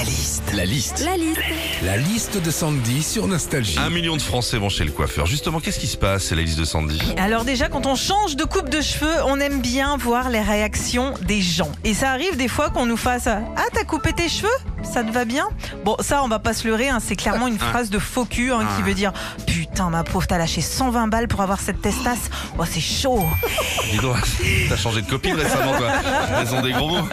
La liste. La liste. La liste. La liste de Sandy sur Nostalgie. Un million de Français vont chez le coiffeur. Justement, qu'est-ce qui se passe C'est la liste de Sandy. Alors déjà, quand on change de coupe de cheveux, on aime bien voir les réactions des gens. Et ça arrive des fois qu'on nous fasse Ah, t'as coupé tes cheveux? Ça te va bien Bon, ça, on va pas se leurrer, hein, c'est clairement une phrase de faux cul hein, qui veut dire Putain, ma pauvre, t'as lâché 120 balles pour avoir cette testasse. Oh, c'est chaud Dis donc, t'as changé de copine récemment, toi. Elles ont des gros mots.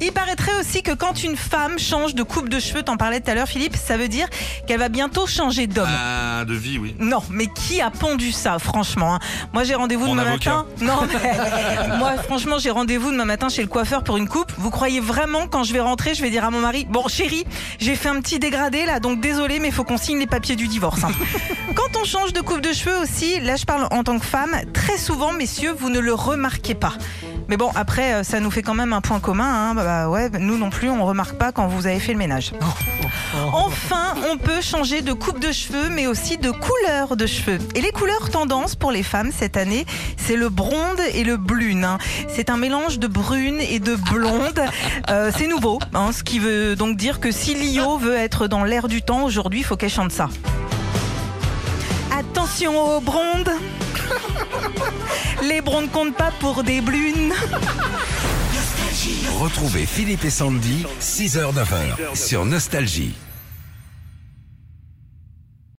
Il paraîtrait aussi que quand une femme change de coupe de cheveux, t'en parlais tout à l'heure, Philippe, ça veut dire qu'elle va bientôt changer d'homme. Ah, de vie, oui. Non, mais qui a pondu ça, franchement hein? Moi, j'ai rendez-vous Mon demain avocat. matin. Non, mais moi, franchement, j'ai rendez-vous demain matin chez le coiffeur pour une coupe. Vous croyez vraiment quand je vais rentrer, je vais dire à mon mari Bon, chérie, j'ai fait un petit dégradé là, donc désolé, mais faut qu'on signe les papiers du divorce. hein. Quand on change de coupe de cheveux aussi, là, je parle en tant que femme, très souvent, messieurs, vous ne le remarquez pas. Mais bon, après, euh, ça nous fait quand même un point commun. Hein. Bah, bah, ouais, nous non plus, on remarque pas quand vous avez fait le ménage. Enfin, on peut changer de coupe de cheveux, mais aussi de couleur de cheveux. Et les couleurs tendances pour les femmes cette année, c'est le blonde et le brune. hein. C'est un mélange de brune et de blonde. Euh, c'est nouveau, hein, ce qui veut donc dire que si Lio veut être dans l'air du temps aujourd'hui, il faut qu'elle chante ça. Attention aux blondes. Les blondes comptent pas pour des brunes. Retrouvez Philippe et Sandy, 6h-9h sur Nostalgie.